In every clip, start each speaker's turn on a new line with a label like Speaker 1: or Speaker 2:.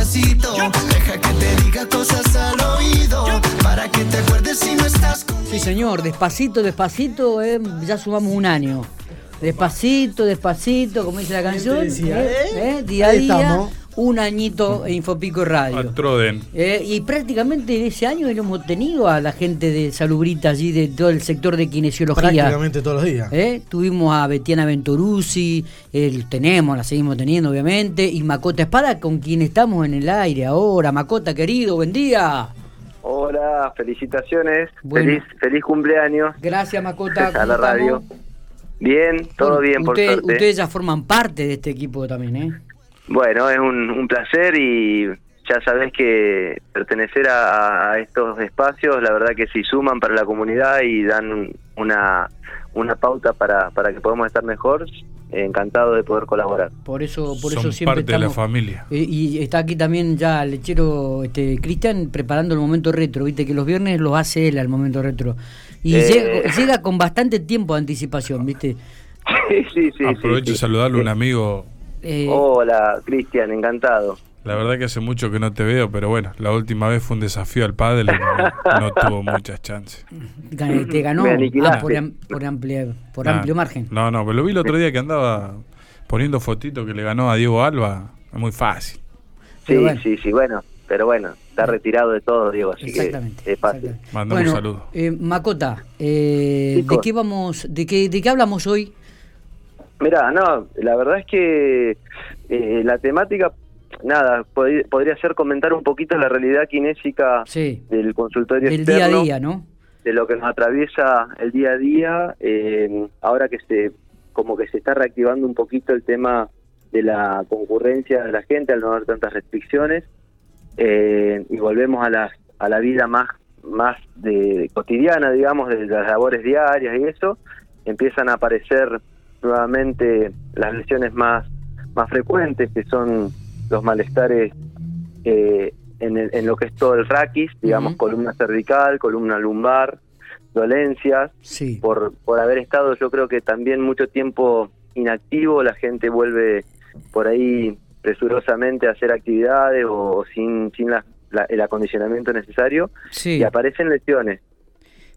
Speaker 1: despacito. Deja que te diga cosas al oído. Para que te acuerdes si no estás conmigo.
Speaker 2: Sí, señor, despacito, despacito, eh, ya sumamos un año. Despacito, despacito, como dice la canción.
Speaker 3: decía,
Speaker 2: eh,
Speaker 3: ¿eh?
Speaker 2: día a
Speaker 3: Ahí
Speaker 2: día,
Speaker 3: estamos.
Speaker 2: Un añito en Infopico Radio.
Speaker 4: A Troden.
Speaker 2: Eh, y prácticamente ese año hemos tenido a la gente de Salubrita allí, de todo el sector de kinesiología.
Speaker 3: Prácticamente todos los días.
Speaker 2: Eh, Tuvimos a Betiana Venturuzzi, el, tenemos, la seguimos teniendo obviamente, y Macota Espada con quien estamos en el aire ahora. Macota, querido, buen día.
Speaker 5: Hola, felicitaciones,
Speaker 2: Bueno.
Speaker 5: feliz feliz cumpleaños
Speaker 2: Gracias, Macota.
Speaker 5: a
Speaker 2: ¿cómo
Speaker 5: la radio.
Speaker 2: estamos?
Speaker 5: Bien, todo
Speaker 2: Bueno,
Speaker 5: bien por
Speaker 2: usted-
Speaker 5: suerte.
Speaker 2: Ustedes ya forman parte de este equipo también, ¿eh?
Speaker 5: Bueno, es un, un placer y ya sabés que pertenecer a, a estos espacios, la verdad que sí suman para la comunidad y dan una, una pauta para, para que podamos estar mejor. Encantado de poder colaborar.
Speaker 2: Por eso, por
Speaker 4: Son
Speaker 2: eso siempre
Speaker 4: parte de la familia.
Speaker 2: Eh, y está aquí también ya el lechero este, Cristian preparando el momento retro, viste que los viernes lo hace él al momento retro. Y
Speaker 5: Eh.
Speaker 2: llega, llega con bastante tiempo de anticipación, viste.
Speaker 5: sí, sí, sí.
Speaker 4: Aprovecho
Speaker 5: sí.
Speaker 4: de saludarle a un amigo.
Speaker 2: Eh,
Speaker 5: Hola, Cristian, encantado.
Speaker 4: La verdad que hace mucho que no te veo, pero bueno, la última vez fue un desafío al pádel y no, no tuvo muchas chances.
Speaker 2: gan- te ganó ah, por, am- por, amplia- por
Speaker 4: Nah,
Speaker 2: amplio margen.
Speaker 4: No, no, pero lo vi el otro día que andaba poniendo fotitos que le ganó a Diego Alba. Es muy fácil.
Speaker 5: Sí,
Speaker 2: bueno.
Speaker 5: sí, sí, bueno, pero bueno, está retirado de todo, Diego, así
Speaker 2: Exactamente.
Speaker 5: que es fácil.
Speaker 2: exactamente.
Speaker 4: Mandame un saludo.
Speaker 2: eh, Macota, eh, ¿de qué vamos, de qué, de qué hablamos hoy?
Speaker 5: Mira, no, la verdad es que eh, la temática, nada, pod- podría ser comentar un poquito la realidad kinésica
Speaker 2: Sí,
Speaker 5: del consultorio
Speaker 2: del día a día, ¿no?
Speaker 5: de lo que nos atraviesa el día a día, eh, ahora que se, como que se está reactivando un poquito el tema de la concurrencia de la gente al no haber tantas restricciones, eh, y volvemos a la, a la vida más, más de, cotidiana, digamos, de las labores diarias y eso, empiezan a aparecer nuevamente las lesiones más, más frecuentes, que son los malestares eh, en, el- en lo que es todo el raquis, digamos, columna cervical, columna lumbar, dolencias,
Speaker 2: Sí.
Speaker 5: por, por haber estado yo creo que también mucho tiempo inactivo, la gente vuelve por ahí presurosamente a hacer actividades o, sin, sin la- la- el acondicionamiento necesario
Speaker 2: Sí.
Speaker 5: y aparecen lesiones.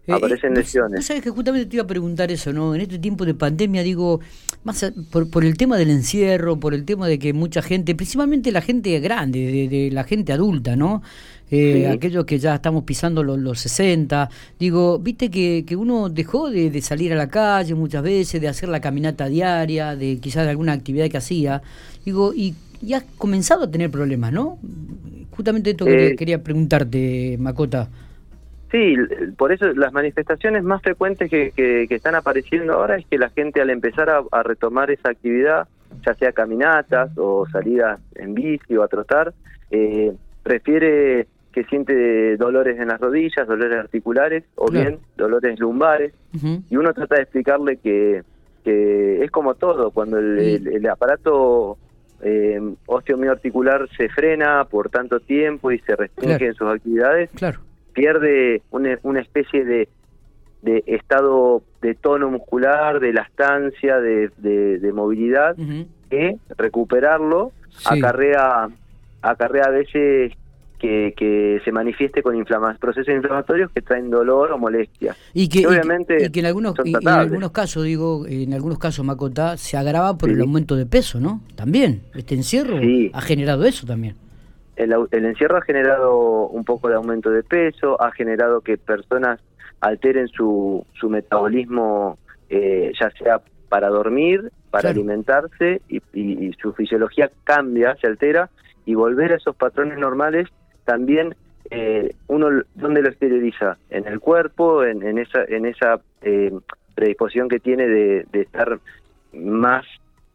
Speaker 2: Eh,
Speaker 5: aparecen
Speaker 2: vos-
Speaker 5: lesiones.
Speaker 2: vos sabés que justamente te iba a preguntar eso, ¿no? En este tiempo de pandemia, digo, más a- por, por el tema del encierro, por el tema de que mucha gente, principalmente la gente grande, de, de la gente adulta, ¿no? Eh,
Speaker 5: Sí.
Speaker 2: Aquellos que ya estamos pisando los, los 60, digo, viste que, que uno dejó de, de salir a la calle muchas veces, de hacer la caminata diaria, de quizás de alguna actividad que hacía, digo, y, y has comenzado a tener problemas, ¿no? Justamente esto
Speaker 5: Eh,
Speaker 2: quería preguntarte, Macota.
Speaker 5: Sí, por eso las manifestaciones más frecuentes que, que- que están apareciendo ahora es que la gente al empezar a, a retomar esa actividad, ya sea caminatas o salidas en bici o a trotar, eh, prefiere que siente dolores en las rodillas, dolores articulares o
Speaker 2: Claro.
Speaker 5: bien dolores lumbares y uno trata de explicarle que, que es como todo, cuando el, el- el aparato eh, osteomioarticular se frena por tanto tiempo y se restringe
Speaker 2: Claro.
Speaker 5: en sus actividades,
Speaker 2: Claro.
Speaker 5: Pierde una, una especie de, de estado de tono muscular, de elastancia, de, de, de movilidad, que recuperarlo
Speaker 2: Sí.
Speaker 5: acarrea, acarrea a veces que, que se manifieste con inflama- procesos inflamatorios que traen dolor o molestia.
Speaker 2: Y que,
Speaker 5: Y
Speaker 2: y que-
Speaker 5: obviamente
Speaker 2: y que en algunos en algunos casos digo en algunos casos Macota se agrava por
Speaker 5: Sí.
Speaker 2: el aumento de peso no también este encierro
Speaker 5: Sí.
Speaker 2: ha generado eso también
Speaker 5: El, el encierro ha generado un poco de aumento de peso, ha generado que personas alteren su, su metabolismo, eh, ya sea para dormir, para
Speaker 2: Claro.
Speaker 5: alimentarse, y, y- y su fisiología cambia, se altera, y volver a esos patrones normales también eh, uno dónde lo exterioriza en el cuerpo en, en esa en esa eh, predisposición que tiene de, de estar más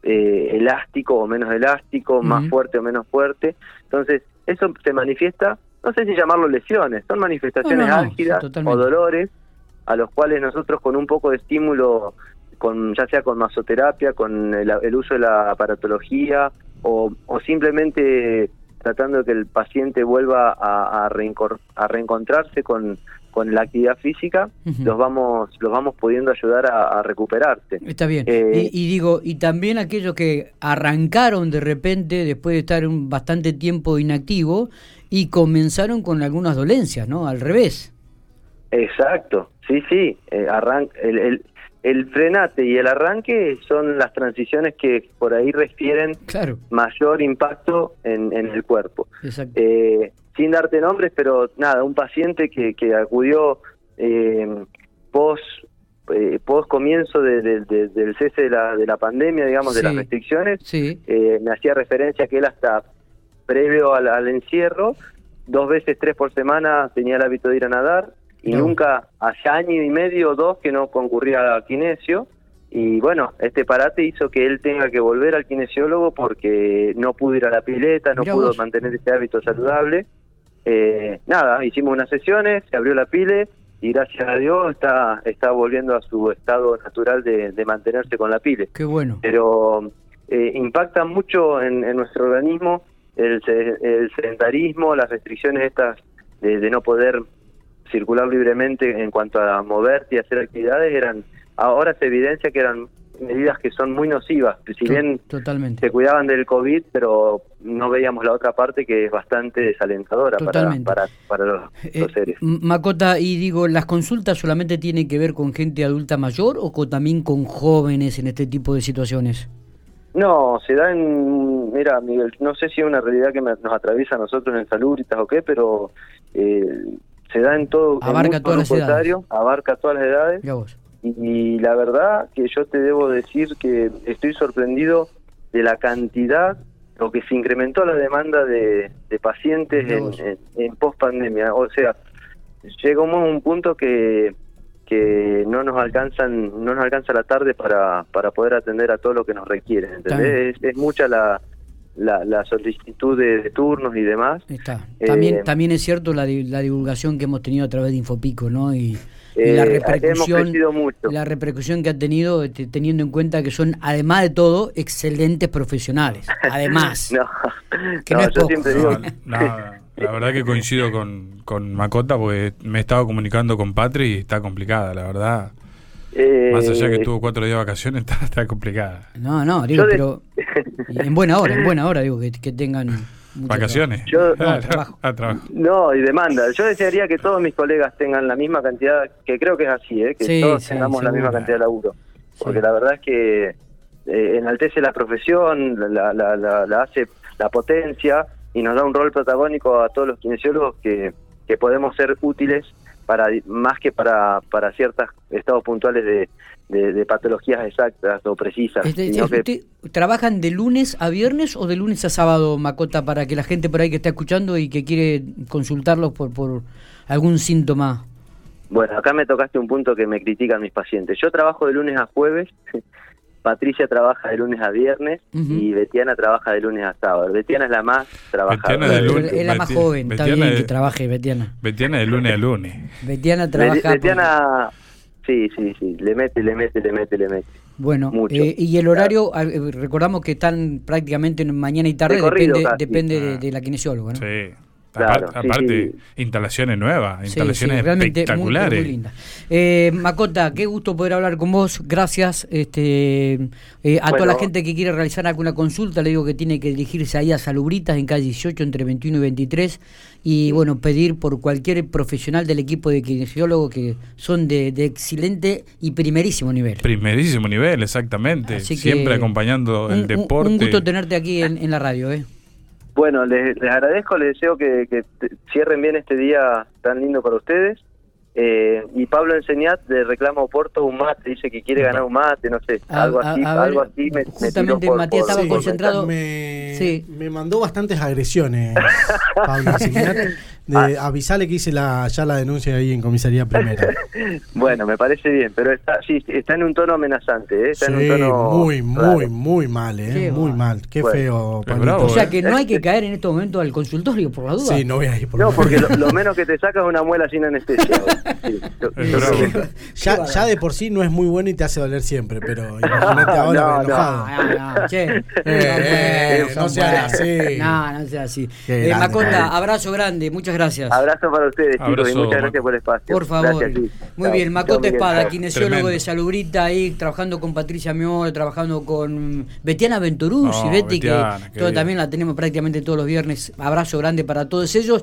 Speaker 5: eh, elástico o menos elástico más fuerte o menos fuerte entonces eso se manifiesta no sé si llamarlo lesiones son manifestaciones
Speaker 2: No,
Speaker 5: álgidas o dolores a los cuales nosotros con un poco de estímulo con ya sea con masoterapia con el, el uso de la aparatología o, o simplemente tratando de que el paciente vuelva a, a, reencor- a reencontrarse con, con la actividad física, los vamos los vamos pudiendo ayudar a, a recuperarse.
Speaker 2: Está bien.
Speaker 5: Eh,
Speaker 2: y, y digo, y también aquellos que arrancaron de repente, después de estar un bastante tiempo inactivo, y comenzaron con algunas dolencias, ¿no? Al revés.
Speaker 5: Exacto, sí, sí, eh, arran- el, el, el frenate y el arranque son las transiciones que por ahí refieren
Speaker 2: Claro,
Speaker 5: mayor impacto en, en el cuerpo. Eh, sin darte nombres, pero nada, un paciente que, que acudió eh, post, eh, post comienzo de- de- de- del cese de la, de la pandemia, digamos, de las restricciones,
Speaker 2: sí,
Speaker 5: eh, me hacía referencia que él hasta previo al, al encierro, dos veces, tres por semana tenía el hábito de ir a nadar y
Speaker 2: No.
Speaker 5: nunca, hace año y medio o dos que no concurría a kinesio. Y bueno, este parate hizo que él tenga que volver al kinesiólogo porque no pudo ir a la pileta, no
Speaker 2: Mirá
Speaker 5: pudo
Speaker 2: vos.
Speaker 5: mantener ese hábito saludable. Eh, nada, hicimos unas sesiones, se abrió la pile y gracias a Dios está, está volviendo a su estado natural de, de mantenerse con la pile
Speaker 2: qué bueno.
Speaker 5: pero eh, impacta mucho en, en nuestro organismo el, el sedentarismo, las restricciones estas de, de no poder circular libremente en cuanto a moverte y hacer actividades eran ahora se evidencia que eran medidas que son muy nocivas si bien
Speaker 2: Totalmente.
Speaker 5: se cuidaban del COVID pero no veíamos la otra parte que es bastante desalentadora para,
Speaker 2: Totalmente.
Speaker 5: para, para los,
Speaker 2: Eh,
Speaker 5: los seres
Speaker 2: Macota, y digo, ¿las consultas solamente tienen que ver con gente adulta mayor o con- también con jóvenes en este tipo de situaciones?
Speaker 5: No, se da en, mira, Miguel, no sé si es una realidad que me- nos atraviesa a nosotros en Salubritas o qué, pero eh, se da en todo. en
Speaker 2: Abarca
Speaker 5: mucho
Speaker 2: todas las edades.
Speaker 5: abarca todas las edades. Y, la verdad que yo te debo decir que estoy sorprendido de la cantidad, lo que se incrementó la demanda de, de pacientes en, en, en post-pandemia. O sea, llegamos a un punto que que no nos alcanzan no nos alcanza la tarde para, para poder atender a todo lo que nos requieren ¿entendés? Es, es mucha la, la, la solicitud de, de turnos y demás
Speaker 2: Está.
Speaker 5: Eh,
Speaker 2: También, también es cierto la, la divulgación que hemos tenido a través de Infopico, ¿no? Y, y
Speaker 5: Eh,
Speaker 2: la
Speaker 5: hemos
Speaker 2: repercusión,
Speaker 5: mucho.
Speaker 2: la repercusión que ha tenido, este, teniendo en cuenta que son, además de todo, excelentes profesionales. Además.
Speaker 5: no,
Speaker 2: Que
Speaker 5: no,
Speaker 2: no es
Speaker 5: yo
Speaker 2: poco.
Speaker 5: siempre digo
Speaker 4: No, no, la verdad que coincido con, con Macota porque me he estado comunicando con Patri y está complicada, la verdad.
Speaker 5: Eh,
Speaker 4: Más allá que tuvo cuatro días de vacaciones, está, está complicada.
Speaker 2: No, no, digo,
Speaker 5: de-
Speaker 2: pero en buena hora, en buena hora, digo, que, que tengan
Speaker 4: ¿Vacaciones?
Speaker 5: Yo-
Speaker 2: No, trabajo.
Speaker 4: Ah, trabajo.
Speaker 5: No, y demanda. Yo desearía que todos mis colegas tengan la misma cantidad, que creo que es así, ¿eh? que
Speaker 2: Sí,
Speaker 5: todos
Speaker 2: sí,
Speaker 5: tengamos la misma cantidad de laburo. Porque
Speaker 2: Sí.
Speaker 5: la verdad es que eh, enaltece la profesión, la, la, la, la hace la potencia y nos da un rol protagónico a todos los kinesiólogos que, que podemos ser útiles para más que para, para ciertos estados puntuales de, de, de patologías exactas o precisas.
Speaker 2: Este,
Speaker 5: sino que-
Speaker 2: ¿usted- ¿Trabajan de lunes a viernes o de lunes a sábado, Macota, para que la gente por ahí que está escuchando y que quiere consultarlos por, por algún síntoma?
Speaker 5: Bueno, acá me tocaste un punto que me critican mis pacientes. Yo trabajo de lunes a jueves, Patricia trabaja de lunes a viernes y Betiana trabaja de lunes a sábado. Betiana es la más trabajadora.
Speaker 4: Betiana de lunes-
Speaker 2: es la más
Speaker 4: Beti-
Speaker 2: joven, está
Speaker 4: Betiana
Speaker 2: bien que trabaje, Betiana.
Speaker 4: Betiana de lunes a lunes.
Speaker 2: Betiana
Speaker 5: Be-
Speaker 2: trabaja...
Speaker 5: Betiana, sí, sí, sí, le mete, le mete, le mete, le mete.
Speaker 2: Bueno,
Speaker 5: Mucho.
Speaker 2: eh, y el horario, eh, recordamos que están prácticamente en mañana y tarde,
Speaker 5: De corrido
Speaker 2: depende,
Speaker 5: casi.
Speaker 2: depende de,
Speaker 4: Ah.
Speaker 2: de la kinesióloga, ¿no?
Speaker 4: Sí.
Speaker 5: Claro,
Speaker 4: Apar-
Speaker 5: sí,
Speaker 4: aparte,
Speaker 5: sí.
Speaker 4: instalaciones nuevas, instalaciones
Speaker 2: sí, realmente muy,
Speaker 4: espectaculares.
Speaker 2: muy linda. Eh, Macota, qué gusto poder hablar con vos. Gracias. Este, eh, a toda la gente que quiere realizar alguna consulta, le digo que tiene que dirigirse ahí a Salubritas en calle 18 entre 21 y 23 y bueno, pedir por cualquier profesional del equipo de kinesiólogos que son de, de excelente y primerísimo nivel.
Speaker 4: Primerísimo nivel, exactamente.
Speaker 2: Así que
Speaker 4: Siempre acompañando
Speaker 2: un-
Speaker 4: el
Speaker 2: un-
Speaker 4: deporte.
Speaker 2: Un, gusto tenerte aquí en, en la radio, ¿eh?
Speaker 5: Bueno, les, les agradezco, les deseo que, cierren bien este día tan lindo para ustedes. Eh, y Pablo Enseñat de Reclamo Oporto un mate, dice que quiere ganar un mate, no sé,
Speaker 2: A-
Speaker 5: algo
Speaker 2: a-
Speaker 5: así,
Speaker 2: a ver,
Speaker 5: algo así me, me
Speaker 2: justamente
Speaker 5: por-
Speaker 2: Matías
Speaker 5: por-
Speaker 2: estaba concentrado.
Speaker 3: Me,
Speaker 2: Sí.
Speaker 3: me mandó bastantes agresiones, Pablo. Enseñar, de
Speaker 5: Ah.
Speaker 3: avisarle que hice la, ya la denuncia ahí en comisaría primera.
Speaker 5: Bueno, me parece bien, pero está sí, está en un tono amenazante, ¿eh? está
Speaker 3: Sí,
Speaker 5: en un tono
Speaker 3: muy, muy,
Speaker 5: raro.
Speaker 3: muy mal, ¿eh?
Speaker 2: Qué
Speaker 3: muy
Speaker 2: mal.
Speaker 3: mal. Qué
Speaker 5: Bueno.
Speaker 3: feo,
Speaker 4: bravo,
Speaker 2: O sea
Speaker 4: ¿eh?
Speaker 2: que no hay que caer en estos momentos al consultorio por la duda.
Speaker 3: Sí, no voy a ir por
Speaker 5: No, porque lo, lo menos que te saca es una muela sin anestesia. Sí, que-
Speaker 3: Ya, ya de por sí no es muy bueno y te hace doler siempre, pero imagínate ahora
Speaker 5: No, no.
Speaker 3: enojado.
Speaker 2: No, no, che.
Speaker 3: Eh,
Speaker 2: No,
Speaker 3: no sean así.
Speaker 2: No, no sea así. Eh, Macota, abrazo grande, muchas gracias.
Speaker 5: Abrazo para ustedes, chicos, y muchas
Speaker 4: Mac.
Speaker 5: gracias por el espacio.
Speaker 2: Por favor.
Speaker 5: Gracias.
Speaker 2: Muy
Speaker 5: Chao.
Speaker 2: bien,
Speaker 5: Chao,
Speaker 2: Macota
Speaker 5: Miguel.
Speaker 2: Espada,
Speaker 5: Chao.
Speaker 2: kinesiólogo
Speaker 4: Tremendo.
Speaker 2: de Salubrita ahí, trabajando con Patricia Miol, trabajando con Betiana Venturuzzi,
Speaker 4: No,
Speaker 2: Betty,
Speaker 4: Betiana,
Speaker 2: que
Speaker 4: qué
Speaker 2: todo- también la tenemos prácticamente todos los viernes. Abrazo grande para todos ellos.